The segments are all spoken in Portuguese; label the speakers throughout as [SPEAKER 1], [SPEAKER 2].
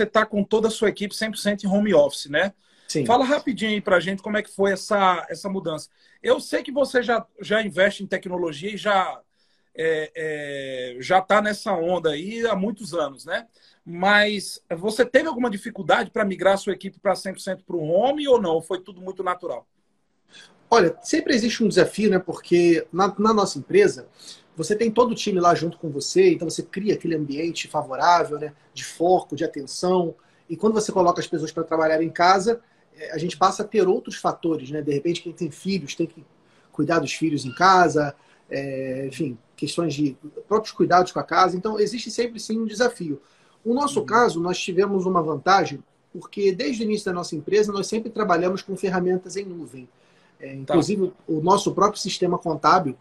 [SPEAKER 1] está com toda a sua equipe 100% em home office, né? Sim. Fala rapidinho aí para a gente como é que foi essa, essa mudança. Eu sei que você já, já investe em tecnologia e já é, é, já está nessa onda aí há muitos anos, né? Mas você teve alguma dificuldade para migrar a sua equipe para 100% para o home ou não? Foi tudo muito natural?
[SPEAKER 2] Olha, sempre existe um desafio, né? Porque na, na nossa empresa, você tem todo o time lá junto com você, então você cria aquele ambiente favorável, né? De foco, de atenção. E quando você coloca as pessoas para trabalhar em casa, é, a gente passa a ter outros fatores, né? De repente, quem tem filhos tem que cuidar dos filhos em casa, é, enfim, questões de próprios cuidados com a casa. Então, existe sempre sim um desafio. No nosso uhum. caso, nós tivemos uma vantagem, porque desde o início da nossa empresa, nós sempre trabalhamos com ferramentas em nuvem. É, tá. inclusive, tá. o nosso próprio sistema contábil,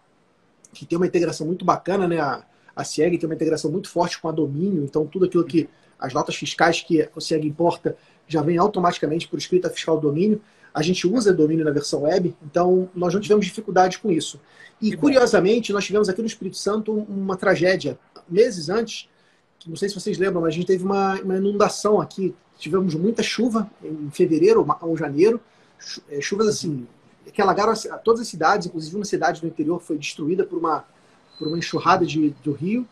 [SPEAKER 2] que tem uma integração muito bacana, né? A, a CIEG tem uma integração muito forte com a Domínio, então tudo aquilo que as notas fiscais que a CIEG importa já vem automaticamente por escrita fiscal domínio. A gente usa domínio na versão web, então nós não tivemos dificuldade com isso. E curiosamente, nós tivemos aqui no Espírito Santo uma tragédia. Meses antes, não sei se vocês lembram, mas a gente teve uma, uma inundação aqui. Tivemos muita chuva em fevereiro ou janeiro, é, chuvas assim, que alagaram todas as cidades, inclusive uma cidade do interior foi destruída por uma, por uma enxurrada de, do rio.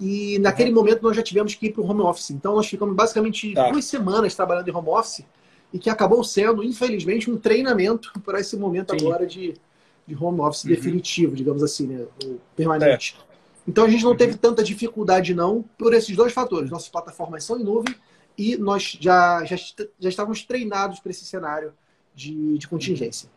[SPEAKER 2] E naquele uhum. momento nós já tivemos que ir para o home office. Então nós ficamos basicamente tá. duas semanas trabalhando em home office e que acabou sendo, infelizmente, um treinamento para esse momento Sim. agora de, de home office uhum. definitivo, digamos assim, né? permanente. É. Então a gente não uhum. teve tanta dificuldade não por esses dois fatores. Nossas plataformas são em nuvem e nós já, já, já estávamos treinados para esse cenário de, de contingência.